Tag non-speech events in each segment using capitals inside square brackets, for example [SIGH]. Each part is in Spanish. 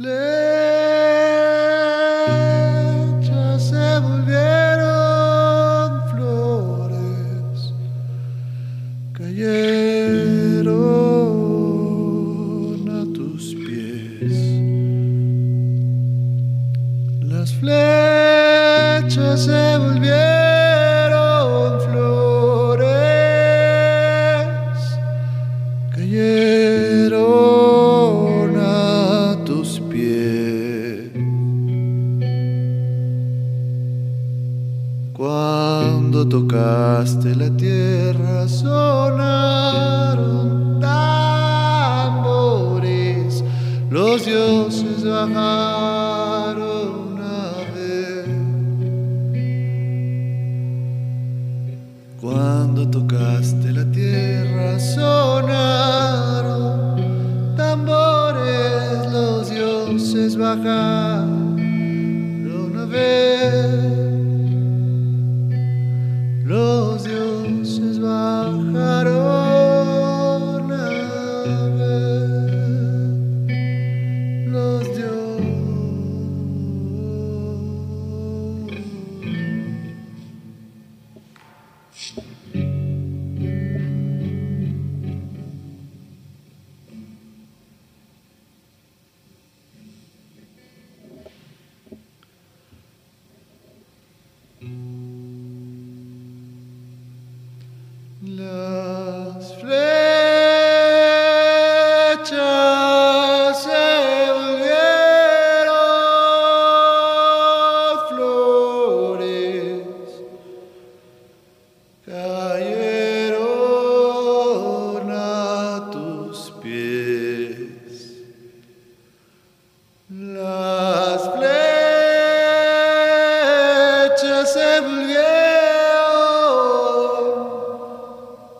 flechas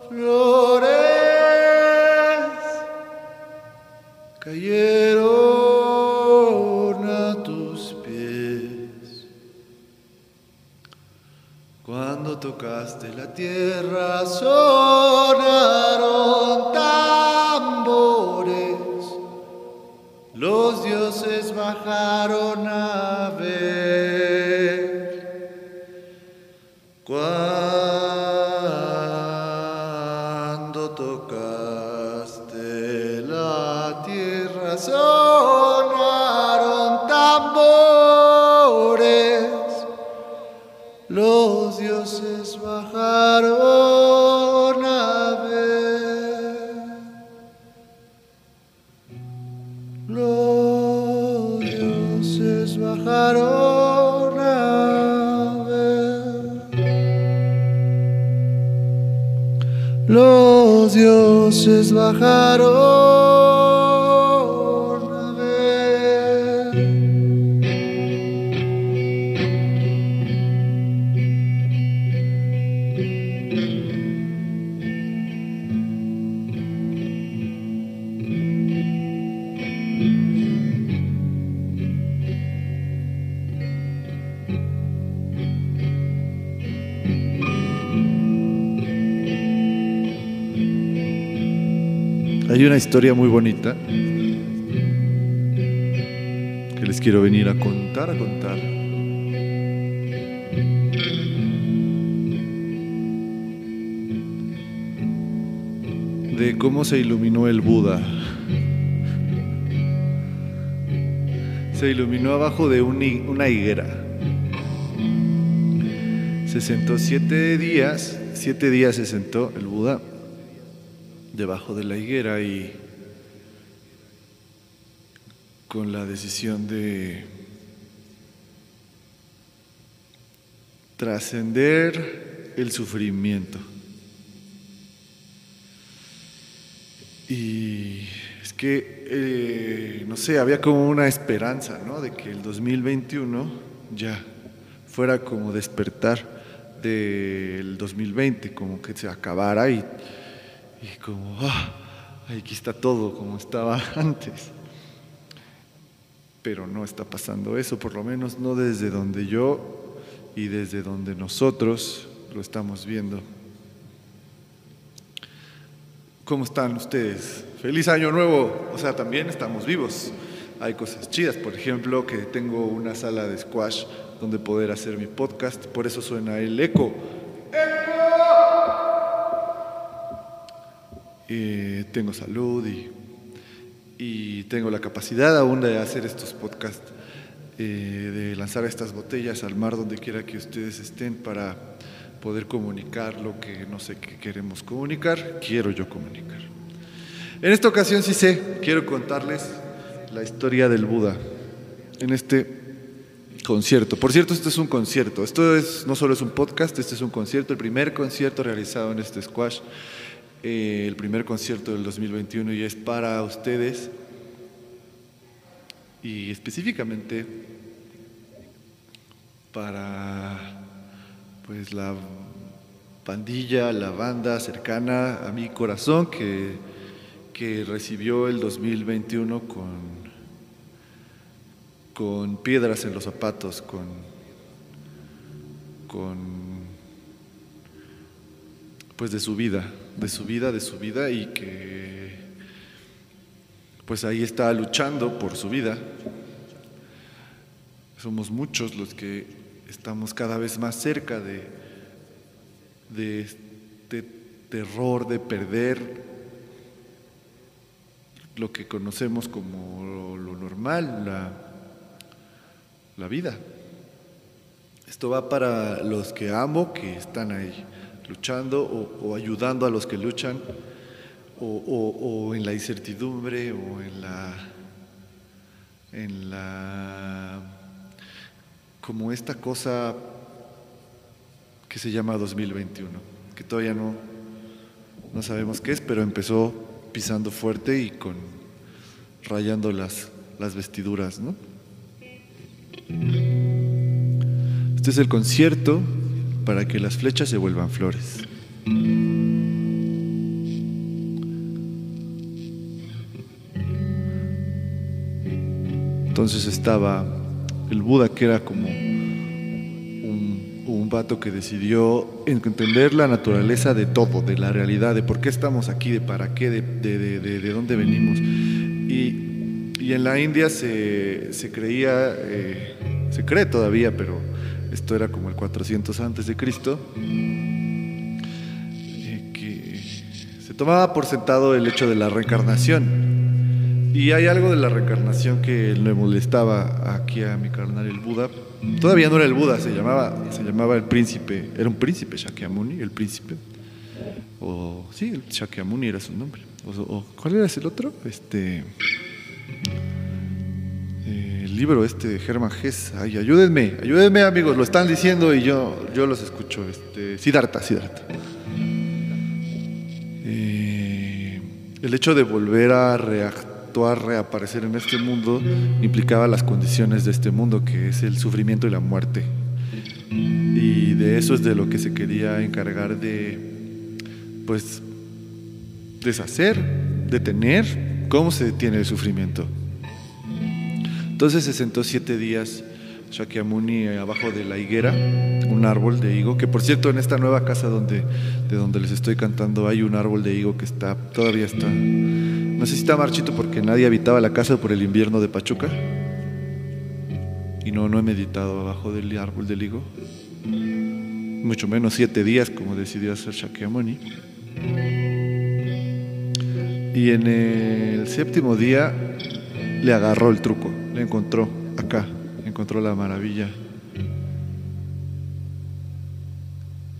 flores cayeron a tus pies. Cuando tocaste la tierra una historia muy bonita que les quiero venir a contar, a contar. De cómo se iluminó el Buda. Se iluminó abajo de una higuera. Se sentó siete días, siete días se sentó el Buda debajo de la higuera y con la decisión de trascender el sufrimiento. Y es que, eh, no sé, había como una esperanza, ¿no? De que el 2021 ya fuera como despertar del 2020, como que se acabara y, y como, ah, aquí está todo como estaba [LAUGHS] antes. Pero no está pasando eso, por lo menos no desde donde yo y desde donde nosotros lo estamos viendo. ¿Cómo están ustedes? Feliz año nuevo. O sea, también estamos vivos. hay cosas chidas. Por ejemplo, que tengo una sala de squash donde poder hacer mi podcast. Por eso suena el eco. Eh, tengo salud y, y, tengo la capacidad aún de hacer estos podcasts, eh, de lanzar estas botellas al mar donde quiera que ustedes estén para poder comunicar lo que no sé qué queremos comunicar, quiero yo comunicar. En esta ocasión sí sé, quiero contarles la historia del Buda en este concierto. Por cierto, este es un concierto. Esto es, no solo es un podcast, este es un concierto, el primer concierto realizado en este squash, eh, el primer concierto del 2021 y es para ustedes. Y específicamente para pues la pandilla, la banda cercana a mi corazón que, que recibió el 2021 con con piedras en los zapatos, con, con pues de su vida, de su vida, de su vida y que pues ahí está luchando por su vida. Somos muchos los que estamos cada vez más cerca de, de este terror de perder lo que conocemos como lo normal, la, la vida. Esto va para los que amo, que están ahí luchando o, ayudando a los que luchan, o, en la incertidumbre, o en la, en la, como esta cosa que se llama 2021, que todavía no, no sabemos qué es, pero empezó pisando fuerte y con rayando las, las vestiduras, ¿no? Este es el concierto para que las flechas se vuelvan flores. Entonces estaba el Buda, que era como un, un, vato que decidió entender la naturaleza de todo, de la realidad, de por qué estamos aquí, de para qué, de, de, de, de dónde venimos. Y y en la India se, creía, eh, se cree todavía, pero esto era como el 400 antes de Cristo, eh, que se tomaba por sentado el hecho de la reencarnación. Y hay algo de la reencarnación que le molestaba aquí a mi carnal el Buda. Todavía no era el Buda, se llamaba, se llamaba el príncipe, era un príncipe Shakyamuni, el príncipe. O sí, Shakyamuni era su nombre. O, ¿Cuál era el otro? Este el libro este de Germán Hess. Ay, ayúdenme, ayúdenme amigos, lo están diciendo y yo, yo los escucho. Este, Siddhartha, Siddhartha. Eh, el hecho de volver a reactuar, reaparecer en este mundo, implicaba las condiciones de este mundo, que es el sufrimiento y la muerte. Y de eso es de lo que se quería encargar de, pues, deshacer, detener. ¿Cómo se detiene el sufrimiento? Entonces se sentó siete días Shakyamuni abajo de la higuera, un árbol de higo, que por cierto en esta nueva casa donde, de donde les estoy cantando hay un árbol de higo que está, todavía está, no sé si está marchito porque nadie habitaba la casa por el invierno de Pachuca. Y no, no he meditado abajo del árbol del higo. Mucho menos siete días como decidió hacer Shakyamuni. Y en el séptimo día le agarró el truco le encontró acá, encontró la maravilla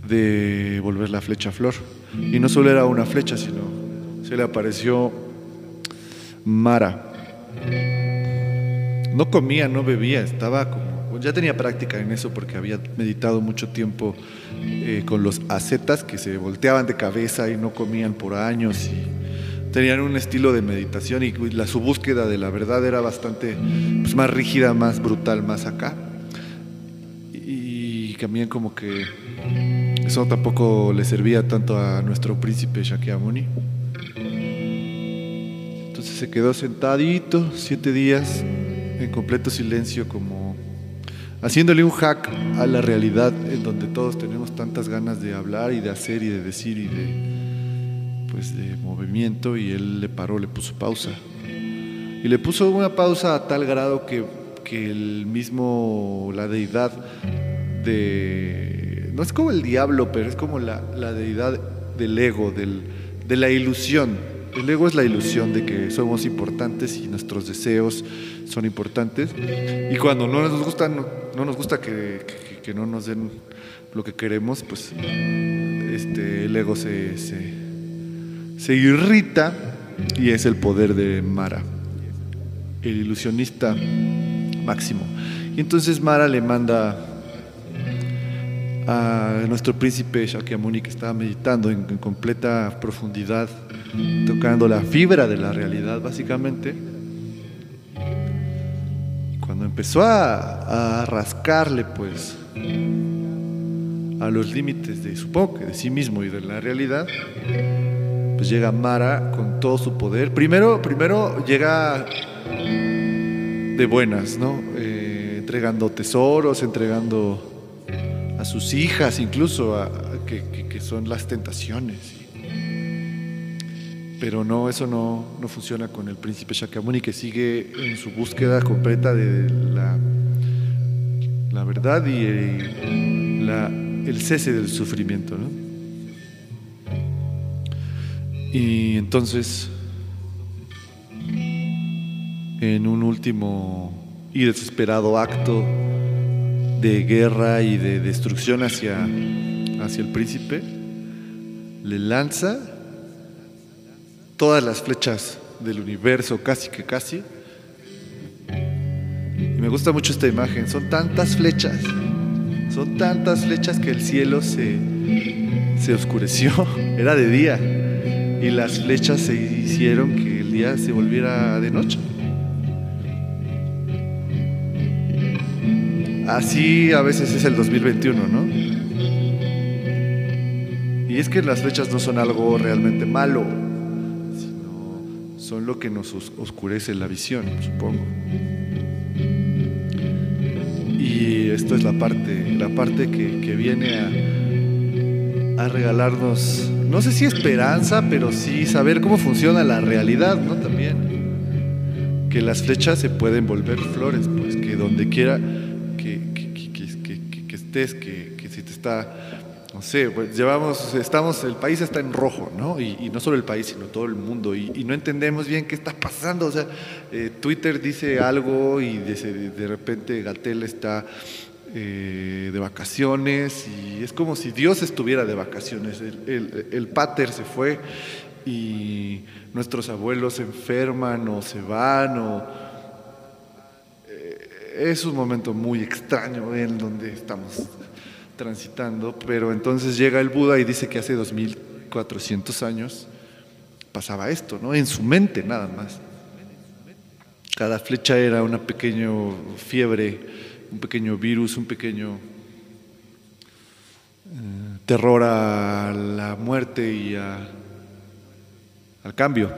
de volver la flecha flor. Y no solo era una flecha, sino se le apareció Mara. No comía, no bebía, estaba como, ya tenía práctica en eso porque había meditado mucho tiempo eh, con los ascetas que se volteaban de cabeza y no comían por años y tenían un estilo de meditación y la, su búsqueda de la verdad era bastante pues, más rígida, más brutal, más acá. Y, también como que eso tampoco le servía tanto a nuestro príncipe Shakyamuni. Entonces se quedó sentadito siete días en completo silencio como haciéndole un hack a la realidad en donde todos tenemos tantas ganas de hablar y de hacer y de decir y de pues de movimiento y él le paró, le puso pausa. Y le puso una pausa a tal grado que, que el mismo, la deidad de... No es como el diablo, pero es como la, la deidad del ego, del, de la ilusión. El ego es la ilusión de que somos importantes y nuestros deseos son importantes. Y cuando no nos gusta, no, nos gusta que, que, no nos den lo que queremos, pues este, el ego se, se irrita y es el poder de Mara, el ilusionista máximo. Y entonces Mara le manda a nuestro príncipe Shakyamuni que estaba meditando en, completa profundidad, tocando la fibra de la realidad básicamente. Cuando empezó a, rascarle pues a los límites de su que de sí mismo y de la realidad, pues llega Mara con todo su poder. Primero, primero llega de buenas, ¿no? Eh, entregando tesoros, entregando a sus hijas, incluso, que, son las tentaciones. Pero no, eso no, funciona con el príncipe Shakyamuni, que sigue en su búsqueda completa de la, la verdad y el, cese del sufrimiento. Y entonces, en un último y desesperado acto, de guerra y de destrucción hacia, hacia el príncipe, le lanza todas las flechas del universo, casi que casi. Y me gusta mucho esta imagen, son tantas flechas, son tantas flechas que el cielo se, se oscureció, [LAUGHS] era de día, y las flechas se hicieron que el día se volviera de noche. Así a veces es el 2021, ¿no? Y es que las flechas no son algo realmente malo, sino son lo que nos oscurece la visión, supongo. Y esto es la parte, la parte que, viene a, a regalarnos, no sé si esperanza, pero sí saber cómo funciona la realidad, ¿no? También. Que las flechas se pueden volver flores, pues que donde quiera que, si te está, no sé, pues llevamos, estamos, el país está en rojo, ¿no? Y, no solo el país, sino todo el mundo, y, no entendemos bien qué está pasando, o sea, eh, Twitter dice algo y de, de repente Gatel está eh, de vacaciones y es como si Dios estuviera de vacaciones, el, el, pater se fue y nuestros abuelos se enferman o se van o es un momento muy extraño en donde estamos transitando, pero entonces llega el Buda y dice que hace 2400 años pasaba esto, ¿no? En su mente nada más. Cada flecha era una pequeña fiebre, un pequeño virus, un pequeño eh, terror a la muerte y al cambio.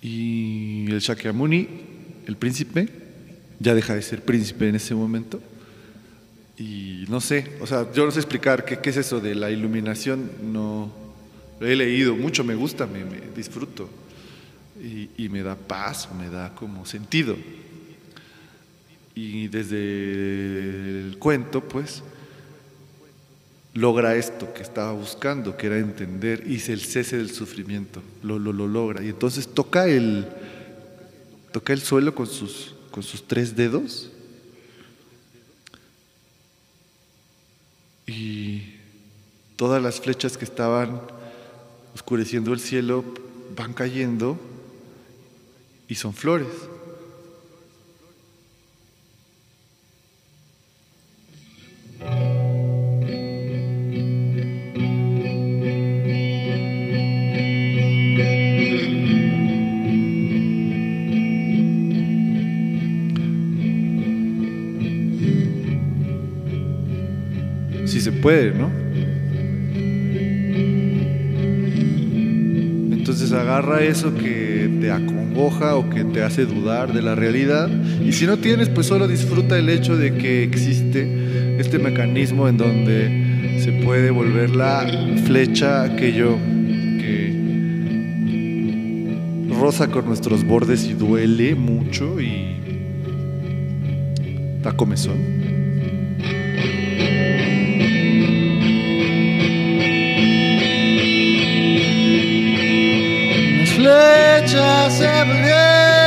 Y el Shakyamuni el príncipe ya deja de ser príncipe en ese momento. Y no sé, o sea, yo no sé explicar qué, es eso de la iluminación, no lo he leído mucho, me gusta, me, disfruto y, me da paz, me da como sentido. Y desde el cuento, pues, logra esto que estaba buscando, que era entender, y el cese del sufrimiento, lo, lo, lo logra. Y entonces toca el, toca el suelo con sus, con sus tres dedos y todas las flechas que estaban oscureciendo el cielo van cayendo y son flores. Puede, ¿no? Entonces agarra eso que te acongoja o que te hace dudar de la realidad y si no tienes, pues solo disfruta el hecho de que existe este mecanismo en donde se puede volver la flecha aquello que rosa con nuestros bordes y duele mucho y da comezón. Las flechas se volvieron,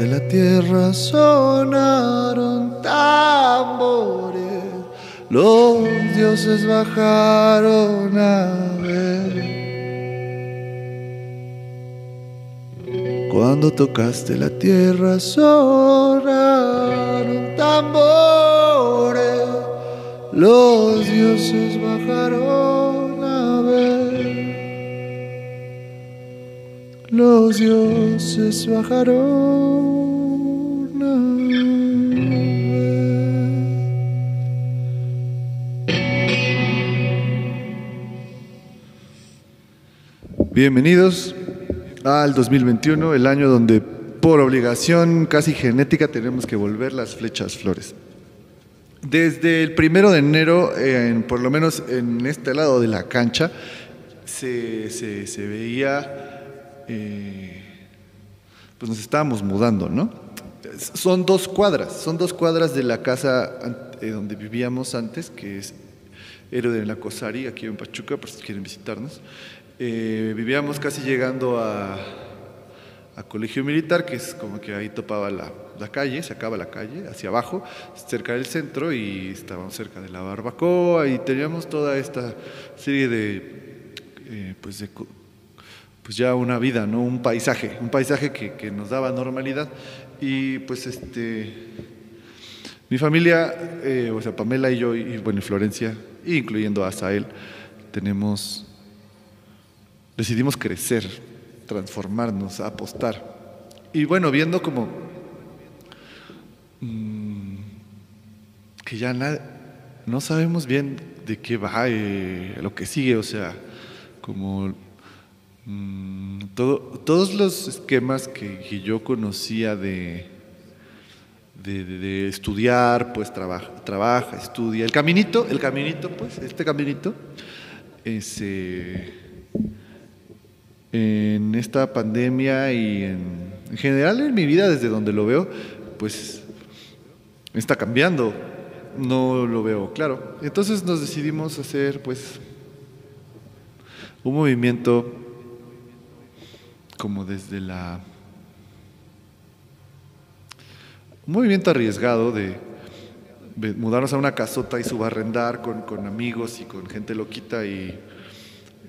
tocaste la tierra sonaron tambores, los dioses bajaron a ver. Cuando tocaste la tierra sonaron tambores, los dioses bajaron Los dioses bajaron. Bienvenidos al 2021, el año donde por obligación casi genética tenemos que volver las flechas flores. Desde el primero de enero, en- por lo menos en este lado de la cancha, se- se veía, pues nos estábamos mudando, ¿no? Son dos cuadras, son dos cuadras de la casa eh, donde vivíamos antes, que es Héroe de la Cosari, aquí en Pachuca, por si quieren visitarnos. Eh, vivíamos casi llegando a, a Colegio Militar, que es como que ahí topaba la, la calle, se acaba la calle, hacia abajo, cerca del centro, y estábamos cerca de la barbacoa, y teníamos toda esta serie de, eh, pues, de pues ya una vida, ¿no? Un paisaje, un paisaje que, nos daba normalidad. Y pues este, mi familia, eh, o sea, Pamela y yo, y bueno, Florencia, incluyendo a Asael, tenemos, decidimos crecer, transformarnos, apostar. Y bueno, viendo como mm, que ya na- no sabemos bien de qué va eh, lo que sigue, o sea, como mm, todo- todos los esquemas que, yo conocía de, de, estudiar, pues trabaja, trabaja, estudia. El caminito, el caminito, pues, este caminito, en esta pandemia y en general en mi vida, desde donde lo veo, pues está cambiando. No lo veo claro. Entonces nos decidimos hacer, pues, un movimiento como desde la un movimiento arriesgado de, mudarnos a una casota y subarrendar con, con amigos y con gente loquita y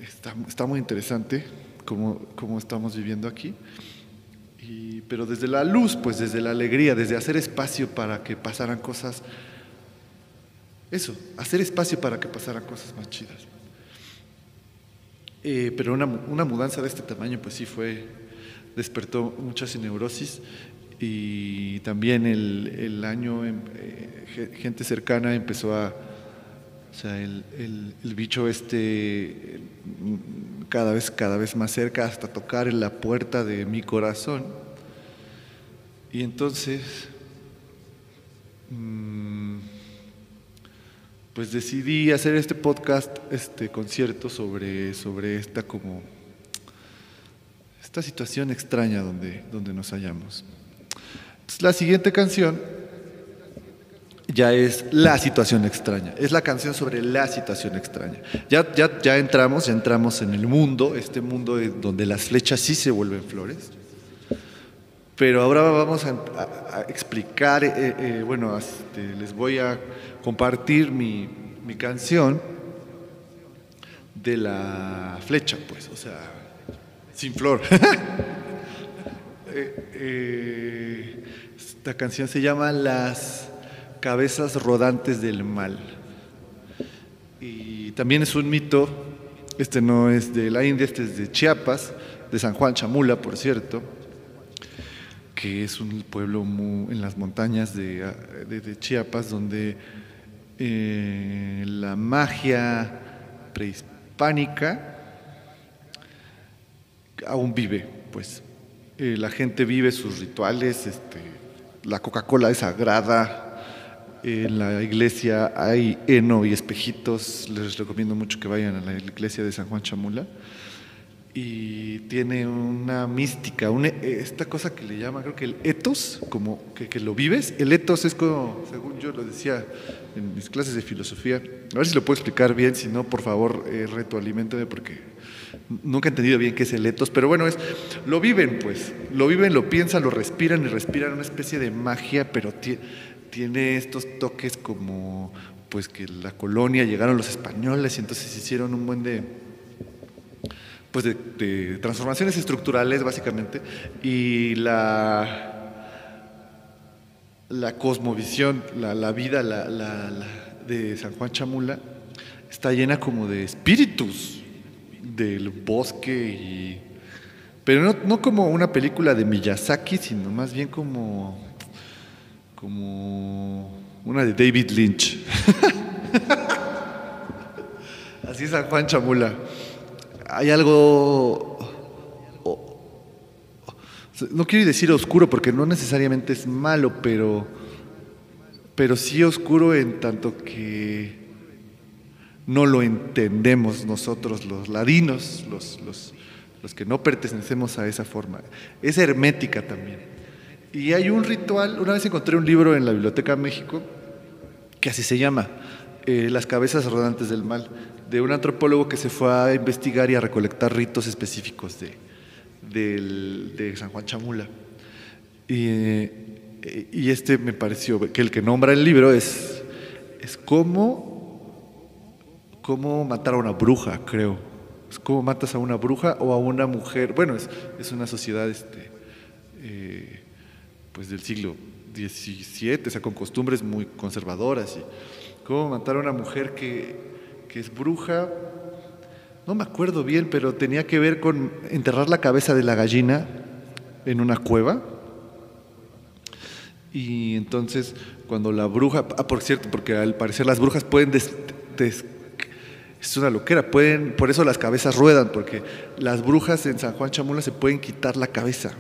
está, está muy interesante cómo, cómo estamos viviendo aquí. Pero desde la luz, pues desde la alegría, desde hacer espacio para que pasaran cosas, eso, hacer espacio para que pasaran cosas más chidas. Eh, pero una, una mudanza de este tamaño, pues sí fue, despertó muchas neurosis y también el, el año, em- eh, ge- gente cercana empezó a, o sea, el, el- bicho este cada vez, cada vez más cerca hasta tocar la puerta de mi corazón. Y entonces, mm, pues decidí hacer este podcast, este concierto sobre, sobre esta como esta situación extraña donde, donde nos hallamos. La siguiente canción ya es la situación extraña, es la canción sobre la situación extraña. Ya, ya, ya entramos, ya entramos en el mundo, este mundo de- donde las flechas sí se vuelven flores, Pero ahora vamos a, explicar, eh, eh, bueno, este, les voy a compartir mi, mi canción de la flecha, pues, o sea, sin flor. [LAUGHS] esta canción se llama Las cabezas rodantes del mal. Y también es un mito, este no es de la India, este es de Chiapas, de San Juan Chamula, por cierto, que es un pueblo en las montañas de, Chiapas donde eh, la magia prehispánica aún vive, pues. Eh, la gente vive sus rituales, este, la Coca-Cola es sagrada, en la iglesia hay heno y espejitos. Les recomiendo mucho que vayan a la iglesia de San Juan Chamula. Y tiene una mística, esta cosa que le llama, creo que el etos, como que, lo vives. El etos es como, según yo lo decía en mis clases de filosofía, a ver si lo puedo explicar bien, si no, por favor, eh, porque nunca he entendido bien qué es el etos, pero bueno, es, lo viven pues, lo viven, lo piensan, lo respiran y respiran una especie de magia, pero tiene estos toques como pues que la colonia llegaron los españoles y entonces hicieron un buen de pues de, transformaciones estructurales básicamente y la la cosmovisión, la, vida de San Juan Chamula está llena como de espíritus del bosque y pero no, no como una película de Miyazaki, sino más bien como como una de David Lynch. [LAUGHS] Así es San Juan Chamula. Hay algo, no quiero decir oscuro porque no necesariamente es malo, pero, pero sí oscuro en tanto que no lo entendemos nosotros los ladinos, los, los, los que no pertenecemos a esa forma. Es hermética también. Y hay un ritual, una vez encontré un libro en la Biblioteca de México, que así se llama, eh, Las cabezas rodantes del mal, de un antropólogo que se fue a investigar y a recolectar ritos específicos de, de San Juan Chamula. Y, y, este me pareció, que el que nombra el libro es, es cómo, cómo matar a una bruja, creo. Es cómo matas a una bruja o a una mujer. Bueno, es, es una sociedad este, eh, pues del siglo XVII, o sea, con costumbres muy conservadoras. Y cómo matar a una mujer que, es bruja, no me acuerdo bien, pero tenía que ver con enterrar la cabeza de la gallina en una cueva. Y entonces, cuando la bruja, ah, por cierto, porque al parecer las brujas pueden es una loquera, pueden, por eso las cabezas ruedan, porque las brujas en San Juan Chamula se pueden quitar la cabeza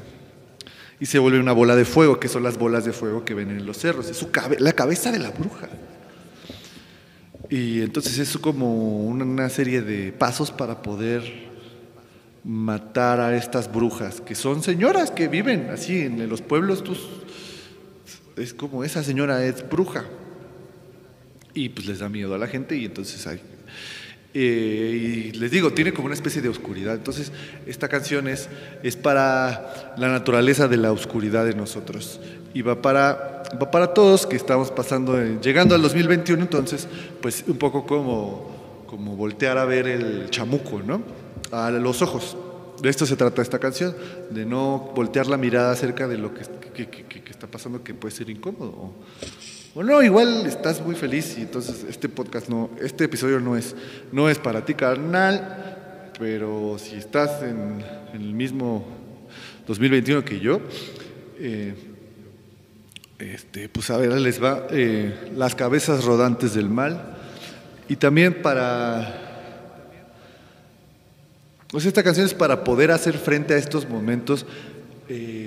y se vuelve una bola de fuego, que son las bolas de fuego que ven en los cerros. Es su la cabeza de la bruja. Y entonces es como una, serie de pasos para poder matar a estas brujas, que son señoras que viven así en los pueblos. es como esa señora es bruja. Y pues les da miedo a la gente y entonces hay eh, y les digo, tiene como una especie de oscuridad. Entonces, esta canción es, es para la naturaleza de la oscuridad de nosotros. Y va para, va para todos que estamos pasando, llegando al 2021, entonces, pues un poco como, como voltear a ver el chamuco, ¿no? A los ojos. De esto se trata esta canción, de no voltear la mirada acerca de lo que, que, que está pasando que puede ser incómodo bueno, igual estás muy feliz y entonces este podcast no, este episodio no es, no es para ti, carnal, pero si estás en, el mismo 2021 que yo, eh, este, pues a ver, les va eh, las cabezas rodantes del mal. Y también para pues esta canción es para poder hacer frente a estos momentos eh,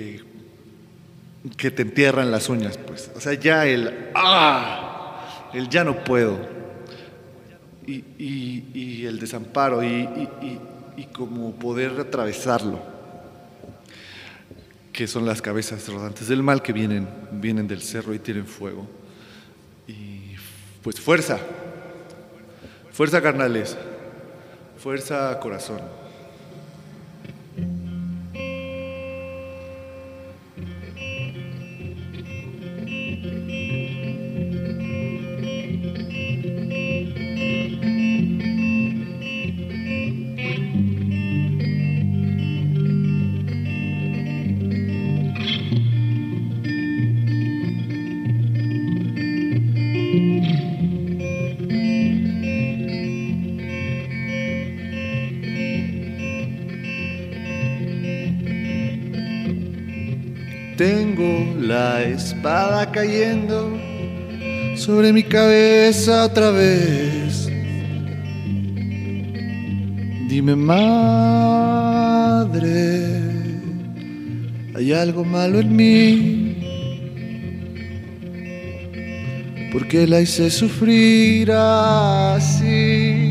que te entierran las uñas, pues. O sea, ya el ¡ah! El ya no puedo. Y, el desamparo y, como poder atravesarlo, que son las cabezas rodantes del mal que vienen, vienen del cerro y tienen fuego. Y pues fuerza, fuerza carnales, fuerza corazón. Tengo la espada cayendo sobre mi cabeza otra vez. Dime, madre, ¿hay algo malo en mí? ¿Por qué la hice sufrir así?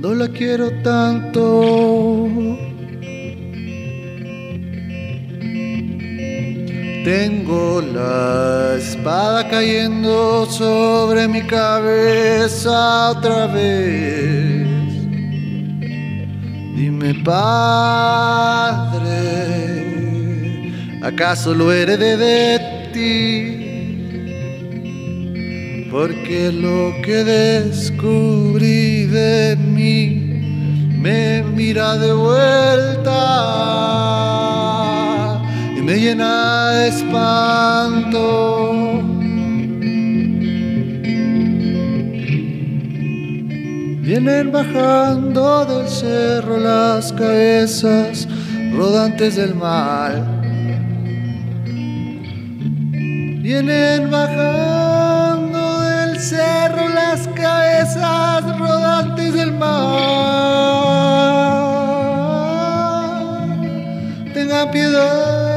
Cuando la quiero tanto. Tengo la espada cayendo sobre mi cabeza otra vez. Dime, Padre, ¿acaso lo heredé de ti? Porque lo que descubrí de mí me mira de vuelta y me llena de espanto. Vienen bajando del cerro las cabezas rodantes del mal. Vienen bajando cerro las cabezas rodantes del mal. Tenga piedad.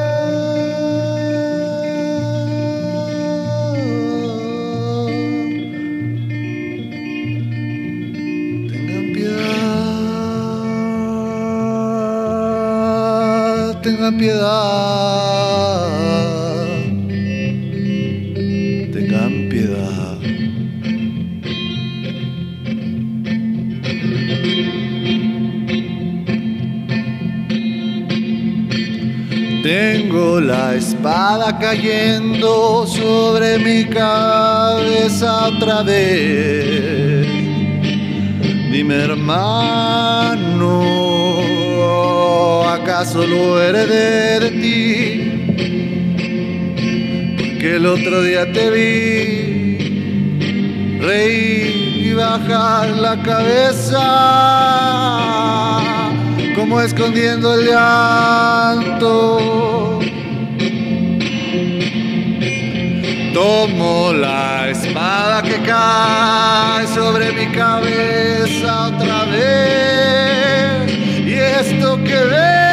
Tengan piedad, cayendo sobre mi cabeza otra vez. Dime hermano, ¿acaso lo heredé de ti? Porque el otro día te vi reír y bajar la cabeza como escondiendo el llanto. Tomo la espada que cae sobre mi cabeza otra vez. Y esto que ves,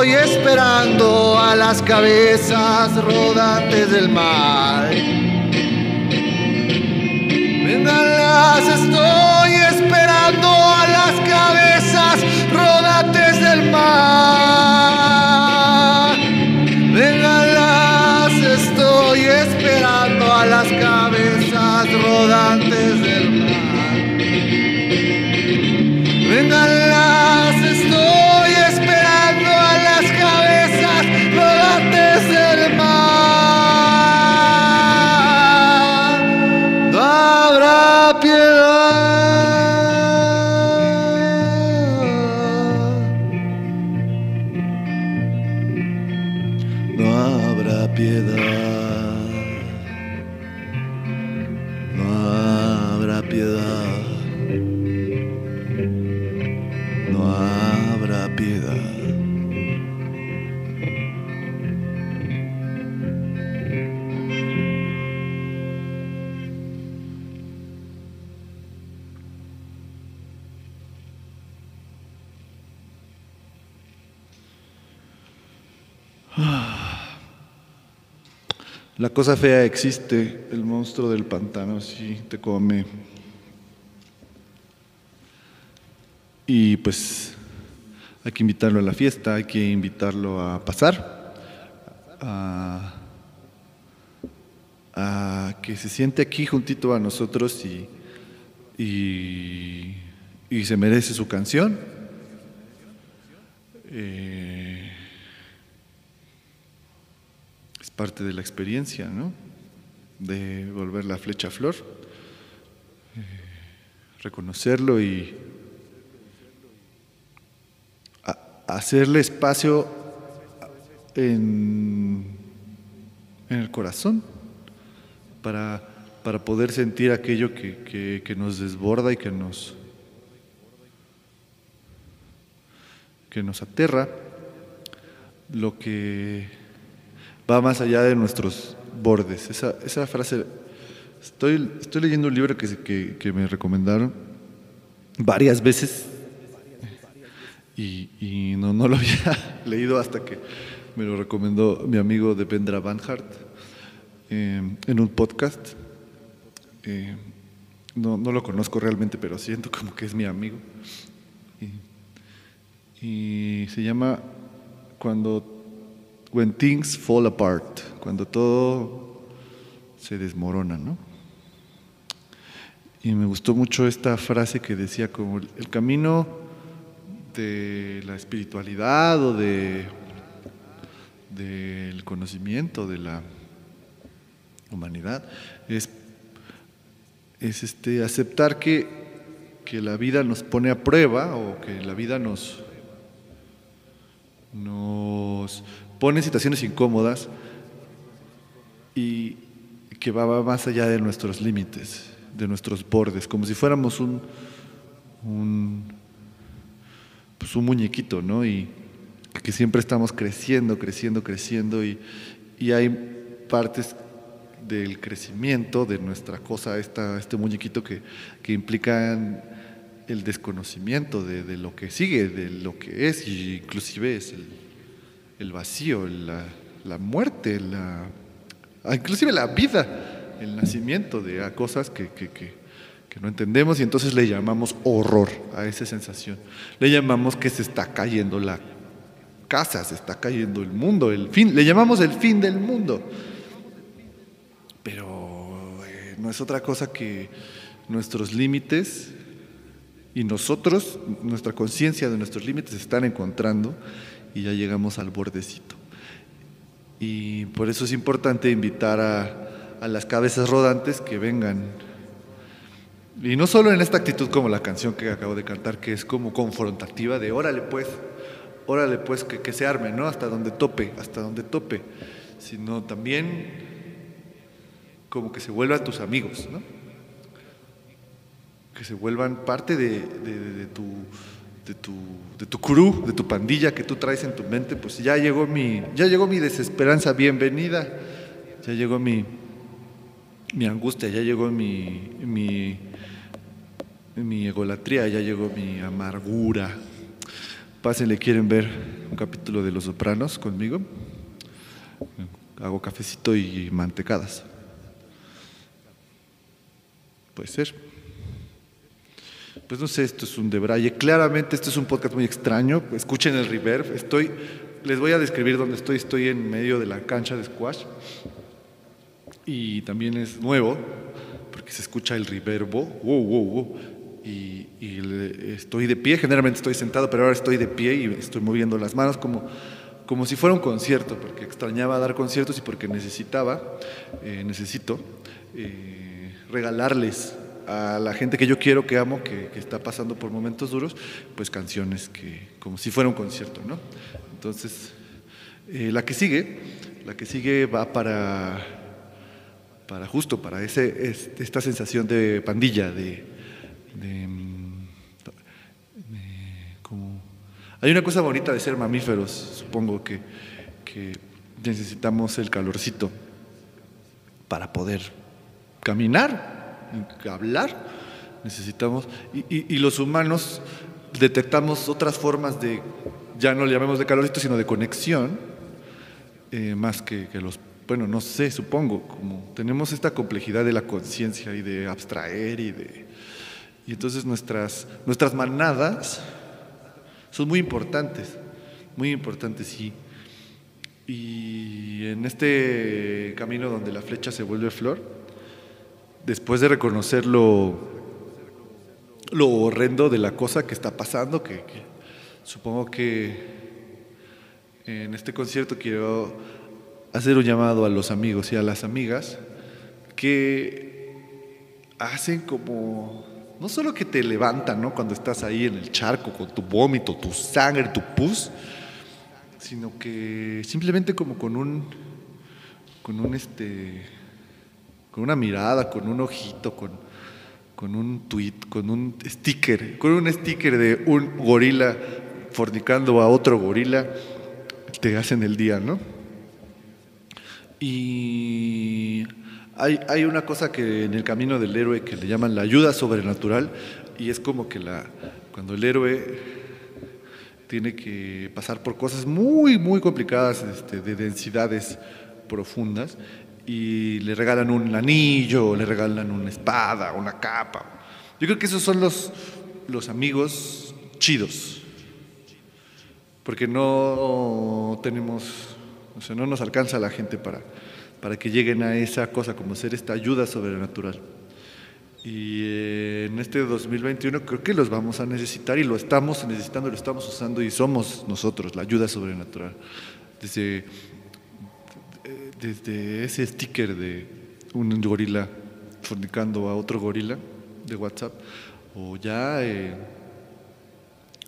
estoy esperando a las cabezas rodantes del mar. Vengan las estoy esperando a las cabezas rodantes del mar. Vengan las estoy esperando a las cabezas rodantes del mar. La cosa fea existe, el monstruo del pantano sí te come. Y pues hay que invitarlo a la fiesta, hay que invitarlo a pasar, a, a que se siente aquí juntito a nosotros y, y, se merece su canción. Eh, es parte de la experiencia, ¿no? De volver la flecha a flor, eh, reconocerlo y hacerle espacio en, en el corazón para, para, poder sentir aquello que, que, nos desborda y que nos, que nos aterra, lo que va más allá de nuestros bordes. Esa, esa frase, estoy, estoy leyendo un libro que, que, que me recomendaron varias veces y, no, no, lo [LAUGHS] había leído hasta que me lo recomendó mi amigo de Vendra Van Hart eh, en un podcast. Eh, no, no, lo conozco realmente, pero siento como que es mi amigo. Y, se llama Cuando When Things Fall Apart, cuando todo se desmorona, ¿no? Y me gustó mucho esta frase que decía como el camino de la espiritualidad o de del conocimiento de la humanidad es, es este, aceptar que, que, la vida nos pone a prueba o que la vida nos, nos pone en situaciones incómodas y que va más allá de nuestros límites, de nuestros bordes, como si fuéramos un pues, un muñequito, ¿no? Y que siempre estamos creciendo, creciendo, creciendo y, hay partes del crecimiento de nuestra cosa, esta, este muñequito que, que implican el desconocimiento de, lo que sigue, de lo que es, y inclusive es el, vacío, la, la muerte, la, ah, inclusive la vida, el nacimiento de cosas que, que, que no entendemos y entonces le llamamos horror a esa sensación. Le llamamos que se está cayendo la casa, se está cayendo el mundo, el fin, le llamamos el fin del mundo. Pero eh, no es otra cosa que nuestros límites y nosotros, nuestra conciencia de nuestros límites se están encontrando y ya llegamos al bordecito. Y por eso es importante invitar a, a las cabezas rodantes que vengan y no solo en esta actitud como la canción que acabo de cantar, que es como confrontativa de órale pues, órale pues que, que se arme, ¿no? Hasta donde tope, hasta donde tope, sino también como que se vuelvan tus amigos, ¿no? Que se vuelvan parte de, tu, de, tu, de tu crew, de tu pandilla que tú traes en tu mente, pues ya llegó mi, ya llegó mi desesperanza, bienvenida, ya llegó mi, mi angustia, ya llegó mi mi egolatría, ya llegó mi amargura. Pásenle, quieren ver un capítulo de Los Sopranos conmigo. Hago cafecito y mantecadas. Puede ser. Pues no sé, esto es un debraye. Claramente esto es un podcast muy extraño. Escuchen el reverb. Estoy, les voy a describir dónde estoy. Estoy en medio de la cancha de squash. Y también es nuevo, porque se escucha el reverbo. Wow, wow, wow y, estoy de pie, generalmente estoy sentado, pero ahora estoy de pie y estoy moviendo las manos como, como si fuera un concierto, porque extrañaba dar conciertos y porque necesitaba, eh, necesito eh, regalarles a la gente que yo quiero, que amo, que, está pasando por momentos duros, pues canciones que como si fuera un concierto, ¿no? Entonces, eh, la que sigue, la que sigue va para, para justo, para ese, esta sensación de pandilla, de, hay una cosa bonita de ser mamíferos, supongo que, necesitamos el calorcito para poder caminar, hablar, necesitamos, y, los humanos detectamos otras formas de, ya no le llamemos de calorcito, sino de conexión, eh, más que, que los bueno, no sé, supongo, como tenemos esta complejidad de la conciencia y de abstraer y de y entonces nuestras, nuestras manadas son muy importantes, muy importantes, sí. Y en este camino donde la flecha se vuelve flor, después de reconocer lo, horrendo de la cosa que está pasando, que, supongo que en este concierto quiero hacer un llamado a los amigos y a las amigas que hacen como no solo que te levantan, ¿no? Cuando estás ahí en el charco con tu vómito, tu sangre, tu pus, sino que simplemente como con un, con un este, con una mirada, con un ojito, con, con un tweet, con un sticker, con un sticker de un gorila fornicando a otro gorila, te hacen el día, ¿no? Y hay, una cosa que en el camino del héroe que le llaman la ayuda sobrenatural y es como que la, cuando el héroe tiene que pasar por cosas muy, muy complicadas este, de densidades profundas y le regalan un anillo, le regalan una espada, una capa. Yo creo que esos son los, los amigos chidos, porque no tenemos, o sea, no nos alcanza la gente para para que lleguen a esa cosa, como ser esta ayuda sobrenatural. Y eh, en este 2021 creo que los vamos a necesitar y lo estamos necesitando, lo estamos usando y somos nosotros la ayuda sobrenatural. Desde, desde ese sticker de un gorila fornicando a otro gorila de WhatsApp, o ya eh,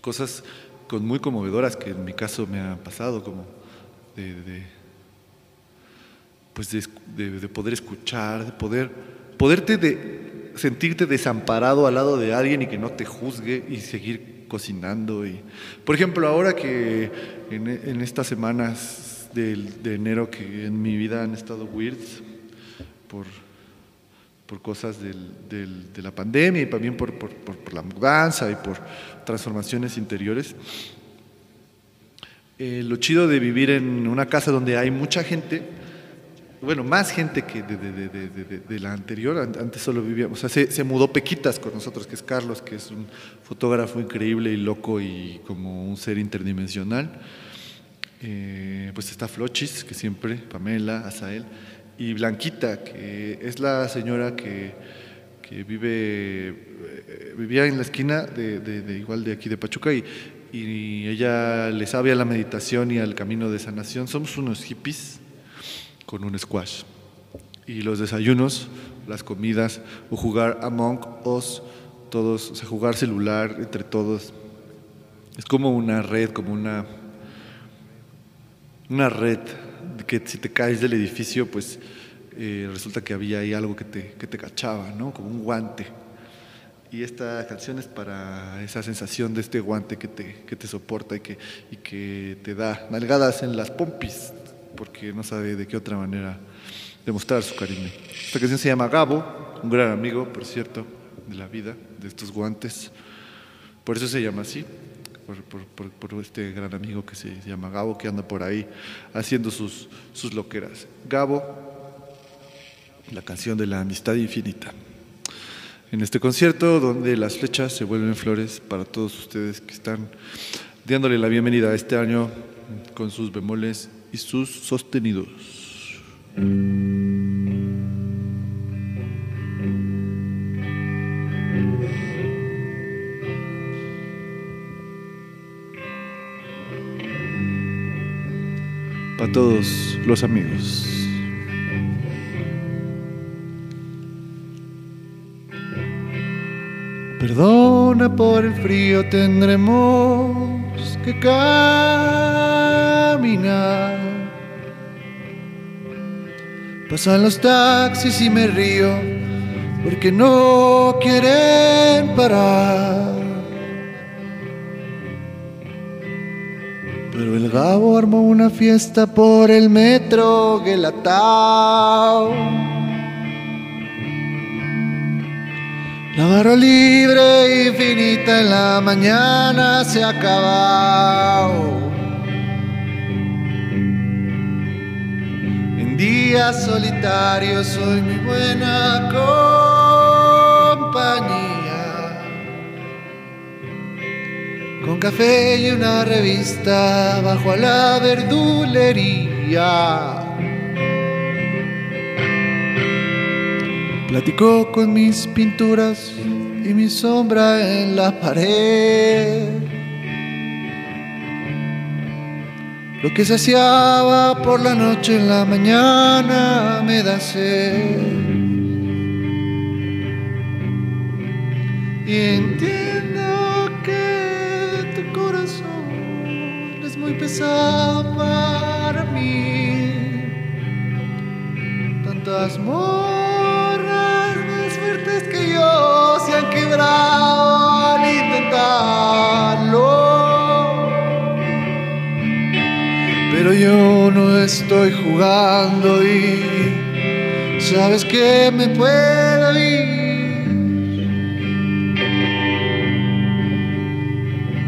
cosas con muy conmovedoras que en mi caso me han pasado, como de pues de, poder escuchar, de poder, poderte de, sentirte desamparado al lado de alguien y que no te juzgue y seguir cocinando. Y, por ejemplo, ahora que en, estas semanas de, enero que en mi vida han estado weird por, por cosas de la pandemia y también por, por, por, la mudanza y por transformaciones interiores, eh, lo chido de vivir en una casa donde hay mucha gente, bueno, más gente que de, la anterior, antes solo vivíamos, o sea, se, mudó Pequitas con nosotros, que es Carlos, que es un fotógrafo increíble y loco y como un ser interdimensional. Eh, pues está Flochis, que siempre, Pamela, Azael, y Blanquita, que es la señora que, que vive, eh, vivía en la esquina de, igual de aquí de Pachuca y, y ella le sabe a la meditación y al camino de sanación. Somos unos hippies con un squash. Y los desayunos, las comidas, o jugar Among Us, todos, o sea, jugar celular entre todos. Es como una red, como una, una red que si te caes del edificio, pues eh, resulta que había ahí algo que te, que te cachaba, ¿no? Como un guante. Y esta canción es para esa sensación de este guante que te, que te soporta y que, y que te da nalgadas en las pompis porque no sabe de qué otra manera demostrar su cariño. Esta canción se llama Gabo, un gran amigo, por cierto, de la vida, de estos guantes. Por eso se llama así, por, este gran amigo que se llama Gabo, que anda por ahí haciendo sus, sus loqueras. Gabo, la canción de la amistad infinita. En este concierto donde las flechas se vuelven flores para todos ustedes que están dándole la bienvenida a este año con sus bemoles y sus sostenidos. Para todos los amigos. Perdona por el frío, tendremos que caminar. Pasan los taxis y me río porque no quieren parar. Pero el Gabo armó una fiesta por el metro Guelatao. La barra libre infinita en la mañana se acabó. días solitarios soy mi buena compañía. Con café y una revista bajo a la verdulería. Platico con mis pinturas y mi sombra en la pared. Lo que saciaba por la noche en la mañana me da sed. Y entiendo que tu corazón es muy pesado para mí. Tantas se han quebrado al intentarlo. Pero yo no estoy jugando y sabes que me puedo ir.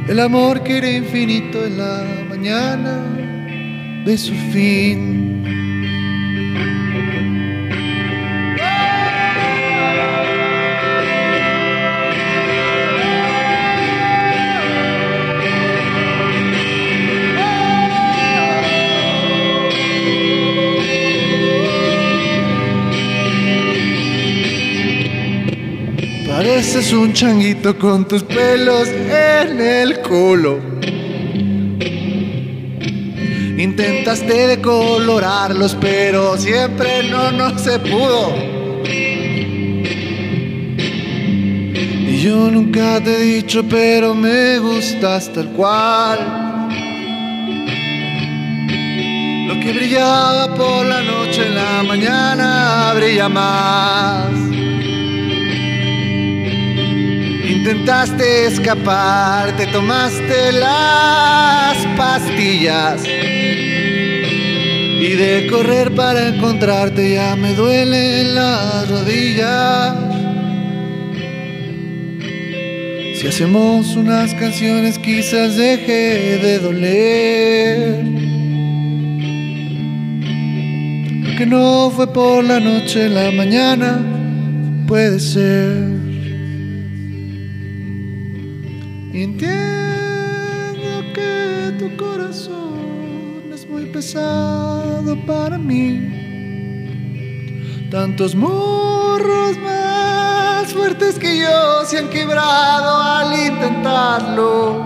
El amor que era infinito en la mañana de su fin. Pareces un changuito con tus pelos en el culo. Intentaste decolorarlos, pero siempre no, no se pudo. Y yo nunca te he dicho, pero me gustas tal cual. Lo que brillaba por la noche en la mañana brilla más. Intentaste escapar, te tomaste las pastillas. Y de correr para encontrarte ya me duelen las rodillas. Si hacemos unas canciones quizás deje de doler. Que no fue por la noche, la mañana puede ser. Entiendo que tu corazón es muy pesado para mí. Tantos morros más fuertes que yo se han quebrado al intentarlo.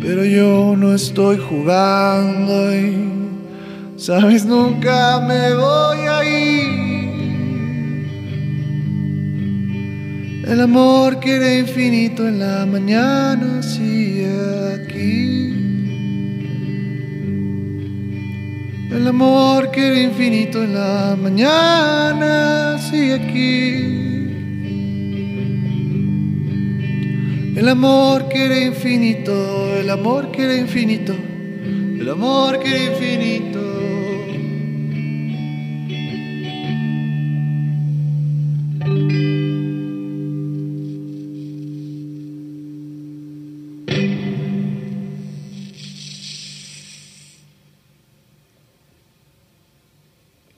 Pero yo no estoy jugando y, sabes, nunca me voy a ir. El amor que era infinito en la mañana sigue aquí. El amor que era infinito en la mañana sigue aquí. El amor que era infinito, el amor que era infinito, el amor que era infinito.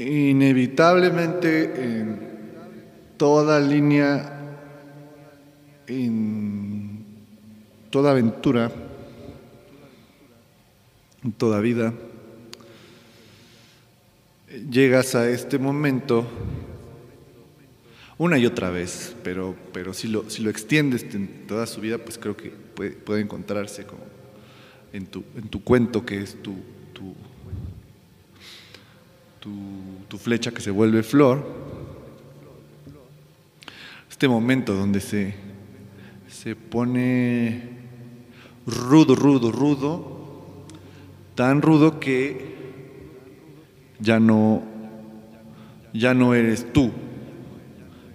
Inevitablemente en toda línea, en toda aventura, en toda vida, llegas a este momento una y otra vez, pero, pero si, lo, si lo extiendes en toda su vida, pues creo que puede, puede encontrarse como en tu, en tu cuento que es tu, tu, flecha que se vuelve flor. Este momento donde se, se pone rudo, rudo, rudo, tan rudo que ya no, ya no eres tú,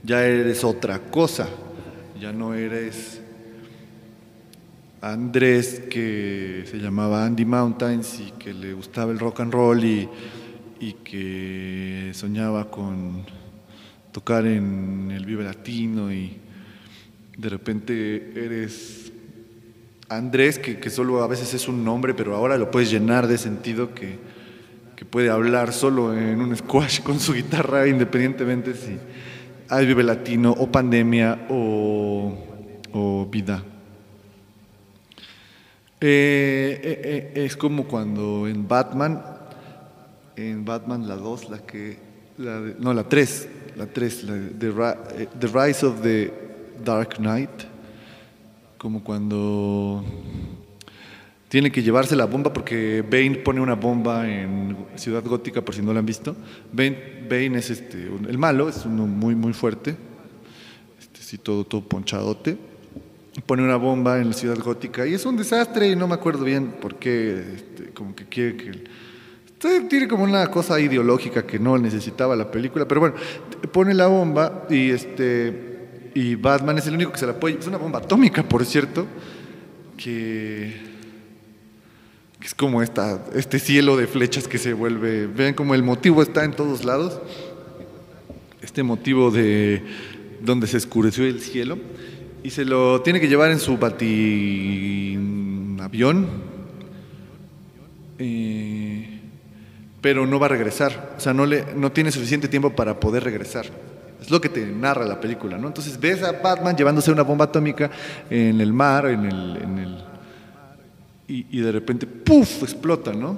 ya eres otra cosa, ya no eres Andrés que se llamaba Andy Mountains y que le gustaba el rock and roll y, y que soñaba con tocar en el Vive Latino y de repente eres Andrés, que, solo a veces es un nombre, pero ahora lo puedes llenar de sentido que, que puede hablar solo en un squash con su guitarra, independientemente si hay Vive Latino o pandemia o, o vida. Eh, eh, eh, es como cuando en Batman, en Batman la 2, la que, la de- no, la 3, la 3, la de- the, Ri- eh, the Rise of the Dark Knight, como cuando tiene que llevarse la bomba porque Bane pone una bomba en Ciudad Gótica, por si no la han visto. Bane, es este, el malo, es uno muy, muy fuerte. así todo, todo ponchadote. Pone una bomba en la ciudad gótica y es un desastre y no me acuerdo bien por qué, este, como que quiere que... Tiene como una cosa ideológica que no necesitaba la película, pero bueno, pone la bomba y este y Batman es el único que se la apoya. Es una bomba atómica, por cierto, que, es como esta, este cielo de flechas que se vuelve. Vean como el motivo está en todos lados. Este motivo de donde se oscureció el cielo y se lo tiene que llevar en su avión eh, pero no va a regresar, o sea, no, le, no tiene suficiente tiempo para poder regresar. Es lo que te narra la película, ¿no? Entonces ves a Batman llevándose una bomba atómica en el mar, en el, en el y, de repente, ¡puf!, explota, ¿no?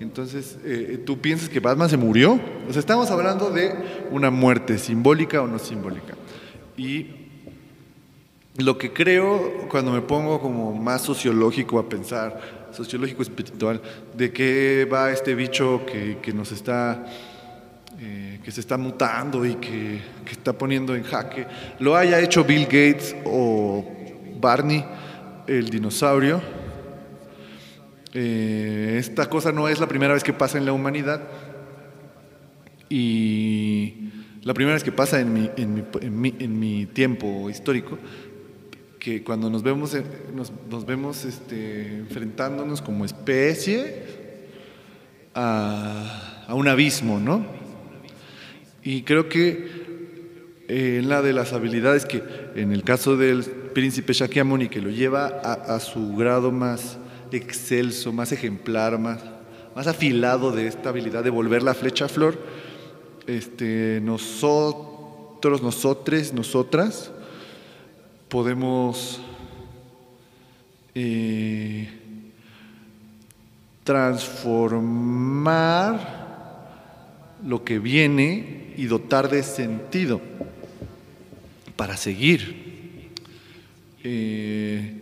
Entonces eh, tú piensas que Batman se murió. O sea, estamos hablando de una muerte simbólica o no simbólica. Y lo que creo cuando me pongo como más sociológico a pensar, sociológico espiritual, de qué va este bicho que, nos está, eh, que se está mutando y que, que, está poniendo en jaque, lo haya hecho Bill Gates o Barney, el dinosaurio. Eh, esta cosa no es la primera vez que pasa en la humanidad y la primera vez que pasa en mi, en mi, en mi, tiempo histórico, que cuando nos vemos, eh, nos, vemos este, enfrentándonos como especie a, un abismo, ¿no? Y creo que eh, en la de las habilidades que en el caso del príncipe Shakyamuni, que lo lleva a, a su grado más excelso, más ejemplar, más, más afilado de esta habilidad de volver la flecha a flor, este, nosotros, nosotres, nosotras, podemos eh, transformar lo que viene y dotar de sentido para seguir. Eh,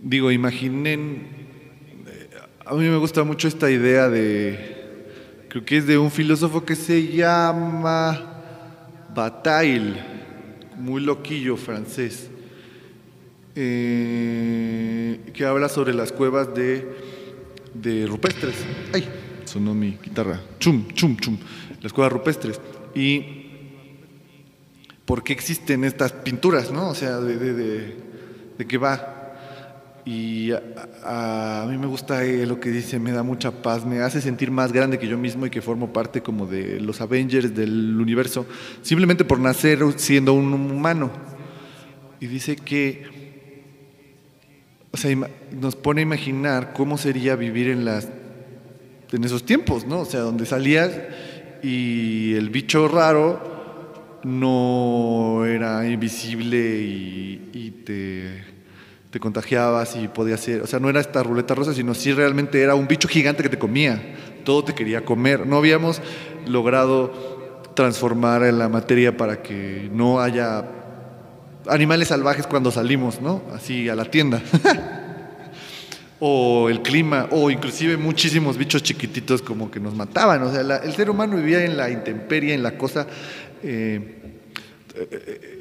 digo, imaginen, eh, a mí me gusta mucho esta idea de creo que es de un filósofo que se llama Bataille, muy loquillo francés, eh, que habla sobre las cuevas de, de rupestres. ¡Ay! Sonó mi guitarra. Chum, chum, chum. Las cuevas rupestres. Y por qué existen estas pinturas, ¿no? O sea, de, de, de, de qué va. Y a, mí me gusta eh, lo que dice, me da mucha paz, me hace sentir más grande que yo mismo y que formo parte como de los Avengers del universo, simplemente por nacer siendo un humano. Y dice que, o sea, nos pone a imaginar cómo sería vivir en las en esos tiempos, ¿no? O sea, donde salías y el bicho raro no era invisible y te te contagiabas y podía ser, o sea, no era esta ruleta rosa, sino sí realmente era un bicho gigante que te comía, todo te quería comer. No habíamos logrado transformar la materia para que no haya animales salvajes cuando salimos, ¿no? Así a la tienda. [LAUGHS] o el clima, o inclusive muchísimos bichos chiquititos como que nos mataban. O sea, el ser humano vivía en la intemperie, en la cosa... Eh,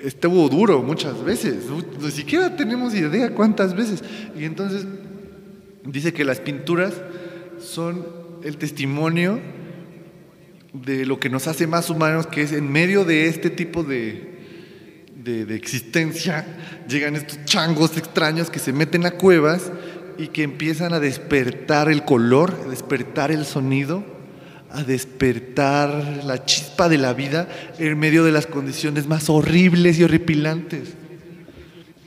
estuvo duro muchas veces, ni siquiera tenemos idea cuántas veces. Y entonces dice que las pinturas son el testimonio de lo que nos hace más humanos, que es en medio de este tipo de, de, existencia, llegan estos changos extraños que se meten a cuevas y que empiezan a despertar el color, a despertar el sonido a despertar la chispa de la vida en medio de las condiciones más horribles y horripilantes,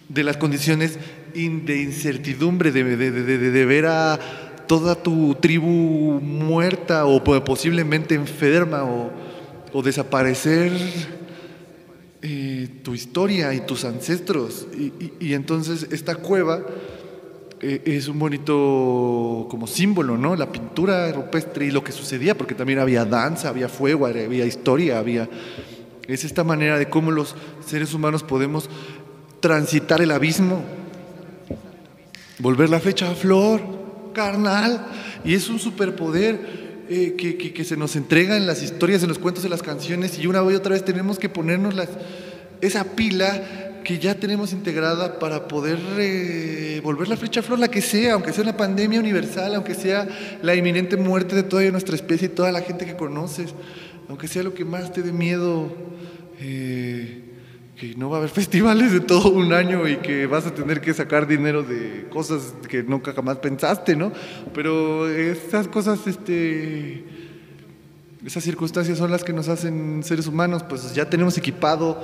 de las condiciones de incertidumbre, de, ver a toda tu tribu muerta o posiblemente enferma o, desaparecer eh, tu historia y tus ancestros. y entonces esta cueva eh, es un bonito como símbolo, ¿no? La pintura rupestre y lo que sucedía, porque también había danza, había fuego, había historia, había... Es esta manera de cómo los seres humanos podemos transitar el abismo, volver la flecha a flor, carnal, y es un superpoder eh, que, se nos entrega en las historias, en los cuentos, en las canciones, y una vez y otra vez tenemos que ponernos esa pila que ya tenemos integrada para poder eh, volver la flecha flor, la que sea, aunque sea una pandemia universal, aunque sea la inminente muerte de toda nuestra especie y toda la gente que conoces, aunque sea lo que más te dé miedo. Eh, que no va a haber [LAUGHS] festivales de todo un año y que vas a tener que sacar dinero de cosas que nunca jamás pensaste, ¿no? Pero esas cosas, este, esas circunstancias son las que nos hacen seres humanos, pues ya tenemos equipado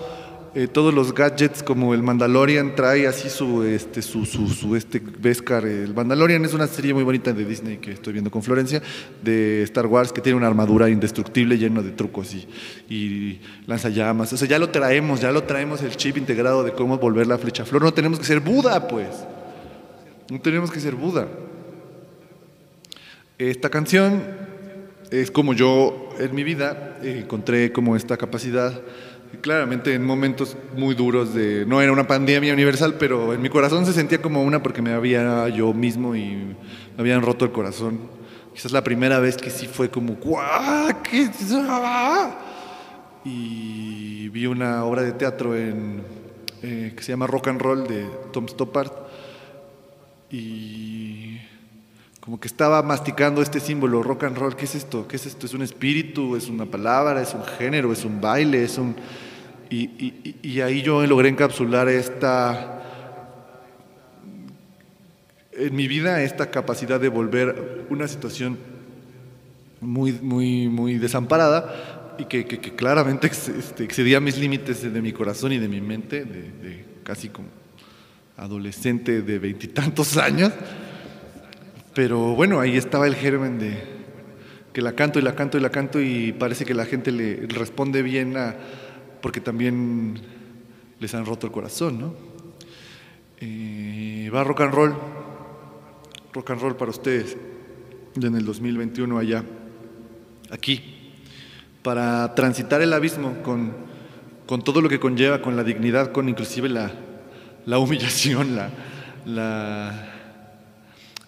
eh, todos los gadgets como el Mandalorian trae así su este su, su, su este Beskar el Mandalorian. Es una serie muy bonita de Disney que estoy viendo con Florencia de Star Wars que tiene una armadura indestructible lleno de trucos y, y lanzallamas. O sea ya lo traemos ya lo traemos el chip integrado de cómo volver la flecha flor. No tenemos que ser Buda pues. No tenemos que ser Buda. Esta canción es como yo en mi vida encontré como esta capacidad claramente en momentos muy duros de, no era una pandemia universal, pero en mi corazón se sentía como una porque me había yo mismo y me habían roto el corazón. Quizás la primera vez que sí fue como. ¿Qué Y vi una obra de teatro en, eh, que se llama Rock and Roll de Tom Stoppard y como que estaba masticando este símbolo, rock and roll, ¿qué es esto? ¿Qué es esto? ¿Es un espíritu? ¿Es una palabra? ¿Es un género? ¿Es un baile? ¿Es un...? Y, ahí yo logré encapsular esta, en mi vida, esta capacidad de volver una situación muy, muy, muy desamparada y que, claramente este, excedía mis límites de, mi corazón y de mi mente, de, casi como adolescente de veintitantos años. Pero bueno, ahí estaba el germen de que la canto y la canto y la canto y parece que la gente le responde bien a, porque también les han roto el corazón, ¿no? Eh, va rock and roll, rock and roll para ustedes en el 2021 allá, aquí, para transitar el abismo con, con todo lo que conlleva, con la dignidad, con inclusive la, la humillación, la, la,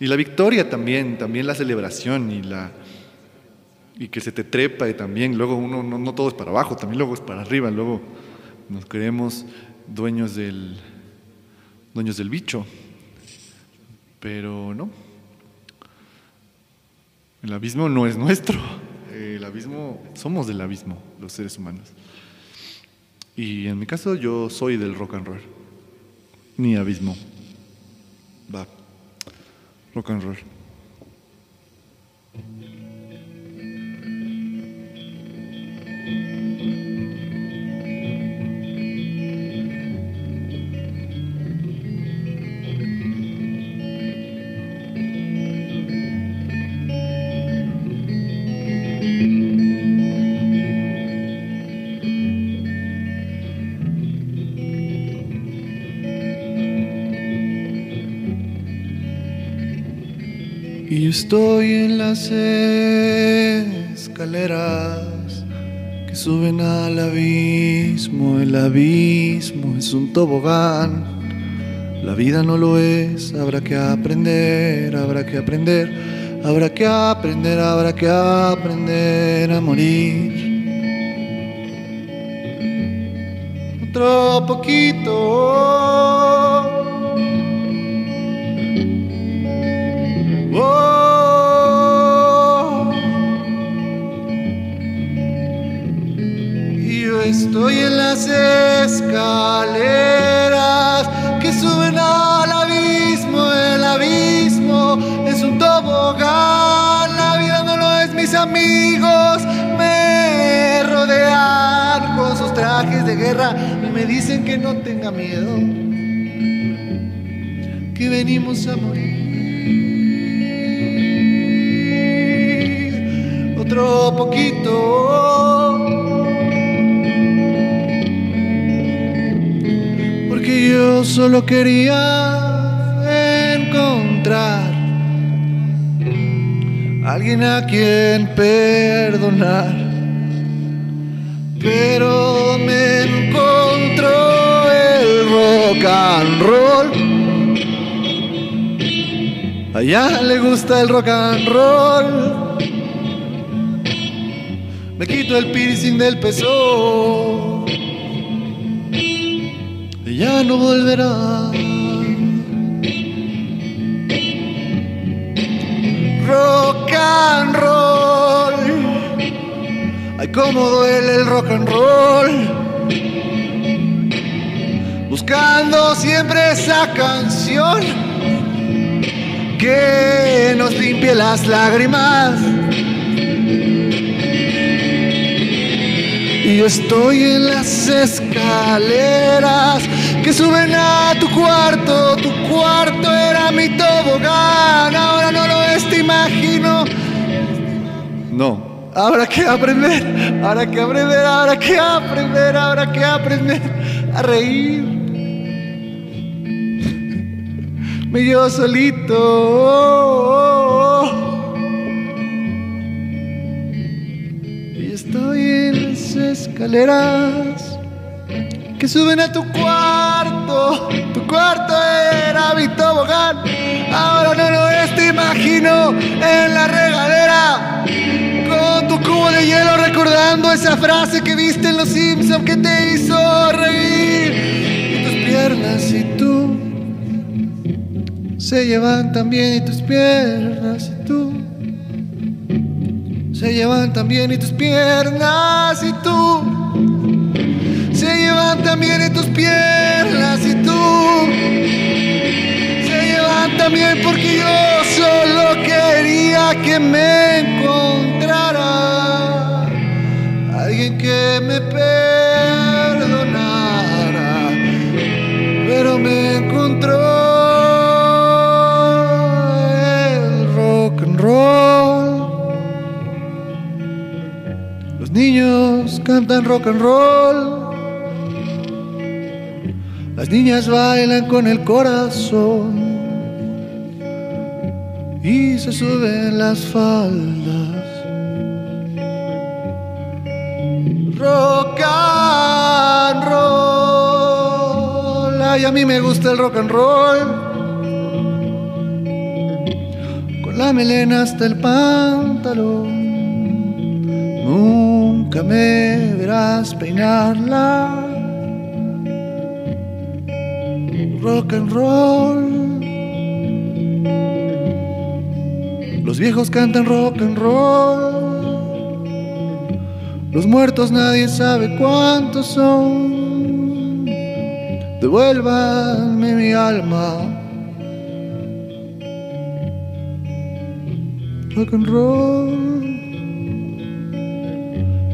y la victoria también, también la celebración y la y que se te trepa y también luego uno no, todo es para abajo, también luego es para arriba, luego nos creemos dueños del dueños del bicho. Pero no. El abismo no es nuestro. El abismo somos del abismo los seres humanos. Y en mi caso yo soy del rock and roll. Mi abismo. Va. Rock and roll. Y estoy en las escaleras que suben al abismo. El abismo es un tobogán. La vida no lo es, habrá que aprender, habrá que aprender, habrá que aprender, habrá que aprender a morir. Otro poquito. Estoy en las escaleras que suben al abismo. El abismo es un tobogán. La vida no lo es, mis amigos. Me rodean con sus trajes de guerra y me dicen que no tenga miedo. Que venimos a morir. Otro poquito. Yo solo quería encontrar alguien a quien perdonar. Pero me encontró el rock and roll. Allá le gusta el rock and roll. Me quito el piercing del peso ya no volverá. Rock and roll, ay cómo duele el rock and roll. Buscando siempre esa canción que nos limpie las lágrimas. Y yo estoy en las escaleras que suben a tu cuarto. Tu cuarto era mi tobogán, ahora no lo es, te imagino. No, habrá que aprender, habrá que aprender, habrá que aprender, habrá que aprender a reír. Me yo solito. oh, oh, oh. Y estoy en las escaleras que suben a tu cuarto. Tu cuarto era mi tobogán. Ahora no lo es, te imagino en la regadera. Con tu cubo de hielo recordando esa frase que viste en Los Simpsons que te hizo reír. Y tus piernas y tú se llevan también y tus piernas y tú se llevan también y tus piernas y tú llevan también y tus piernas y tú se llevan también porque yo solo quería que me encontrara. Alguien que me perdonara pero me encontró el rock and roll. Los niños cantan rock and roll las niñas bailan con el corazón y se suben las faldas. Rock and roll. Ay, a mí me gusta el rock and roll. Con la melena hasta el pantalón. Nunca me verás peinarla. Rock and roll. Los viejos cantan rock and roll. Los muertos nadie sabe cuántos son. Devuélvanme mi alma. Rock and roll.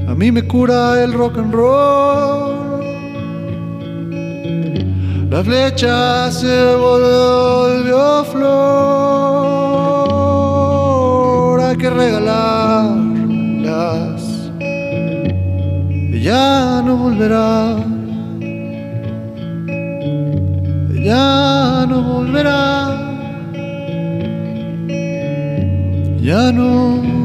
A mí me cura el rock and roll. La flecha se volvió flor, hay que regalarlas. Y ya no volverá, ya no volverá, ya no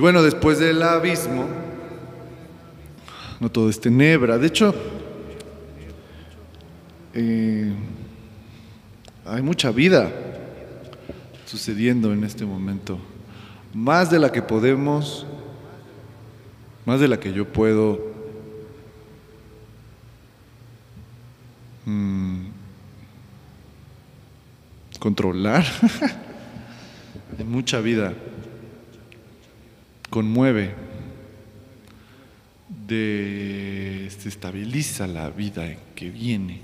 bueno, después del abismo, no todo es tenebra. De hecho, eh, hay mucha vida sucediendo en este momento. Más de la que podemos, más de la que yo puedo mm, controlar. [LAUGHS] hay mucha vida conmueve, desestabiliza la vida que viene.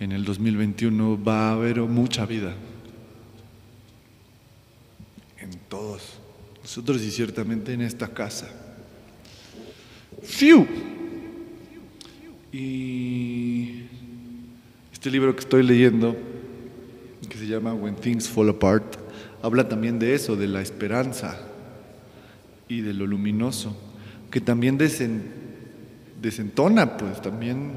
En el 2021 va a haber mucha vida en todos nosotros y ciertamente en esta casa. ¡Fiu! Y este libro que estoy leyendo, que se llama When Things Fall Apart, habla también de eso, de la esperanza y de lo luminoso, que también desen- desentona, pues también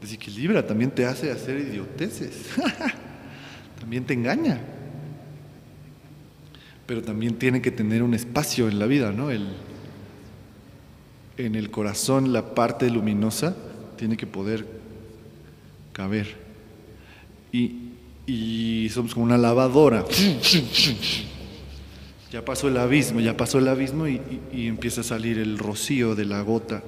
desequilibra, también te hace hacer idioteces, [LAUGHS] también te engaña, pero también tiene que tener un espacio en la vida, ¿no? El, en el corazón la parte luminosa tiene que poder caber. Y, y somos como una lavadora. [LAUGHS] Ya pasó el abismo, ya pasó el abismo y, empieza a salir el rocío de la gota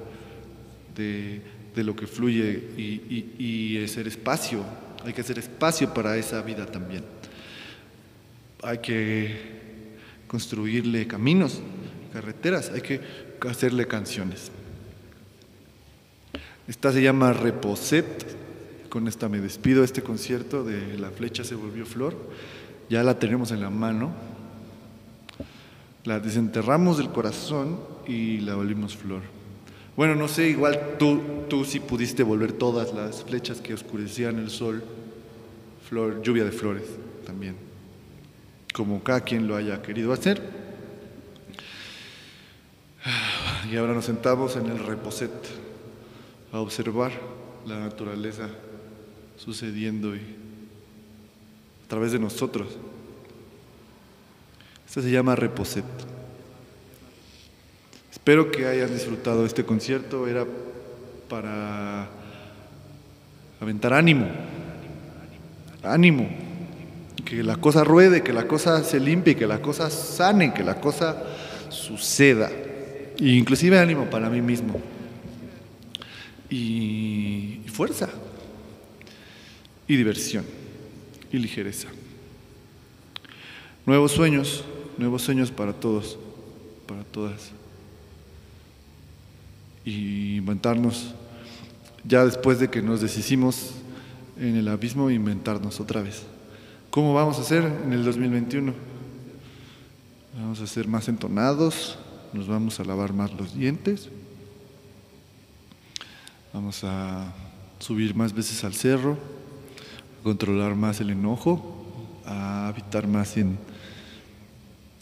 de, lo que fluye y, y hacer espacio. Hay que hacer espacio para esa vida también. Hay que construirle caminos, carreteras, hay que hacerle canciones. Esta se llama Reposet. Con esta me despido este concierto de La flecha se volvió flor. Ya la tenemos en la mano. La desenterramos del corazón y la volvimos flor. Bueno, no sé, igual tú, tú sí pudiste volver todas las flechas que oscurecían el sol, flor, lluvia de flores también, como cada quien lo haya querido hacer. Y ahora nos sentamos en el reposet a observar la naturaleza sucediendo y a través de nosotros. Esto se llama Reposet. Espero que hayan disfrutado este concierto. Era para aventar ánimo. Ánimo. Que la cosa ruede, que la cosa se limpie, que la cosa sane, que la cosa suceda. E inclusive ánimo para mí mismo y, fuerza, y diversión, y ligereza. Nuevos sueños, nuevos sueños para todos, para todas. Y inventarnos, ya después de que nos deshicimos en el abismo, inventarnos otra vez. ¿Cómo vamos a hacer en el 2021? Vamos a ser más entonados, nos vamos a lavar más los dientes. Vamos a subir más veces al cerro, a controlar más el enojo, a habitar más en,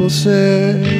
posee.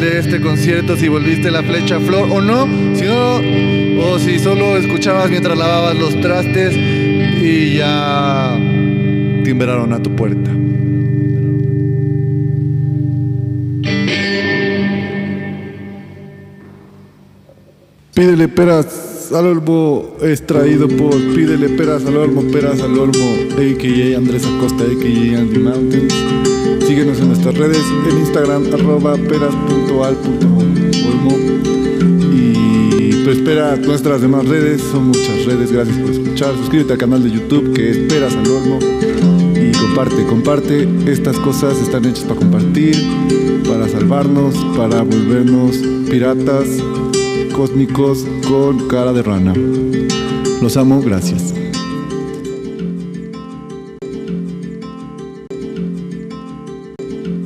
de este concierto, si volviste la flecha flor o no, si no, o si solo escuchabas mientras lavabas los trastes y ya timbraron a tu puerta. Pídele al olmo, extraído por Pídele peras al olmo, peras al olmo, a.k.a. Andrés Acosta, a.k.a. Andy Mountains. Síguenos en nuestras redes, en Instagram, arroba peras.al.olmo. Y pues espera nuestras demás redes, son muchas redes, gracias por escuchar. Suscríbete al canal de YouTube que es Peras al Olmo. Y comparte, comparte. Estas cosas están hechas para compartir, para salvarnos, para volvernos piratas cósmicos con cara de rana. Los amo, gracias.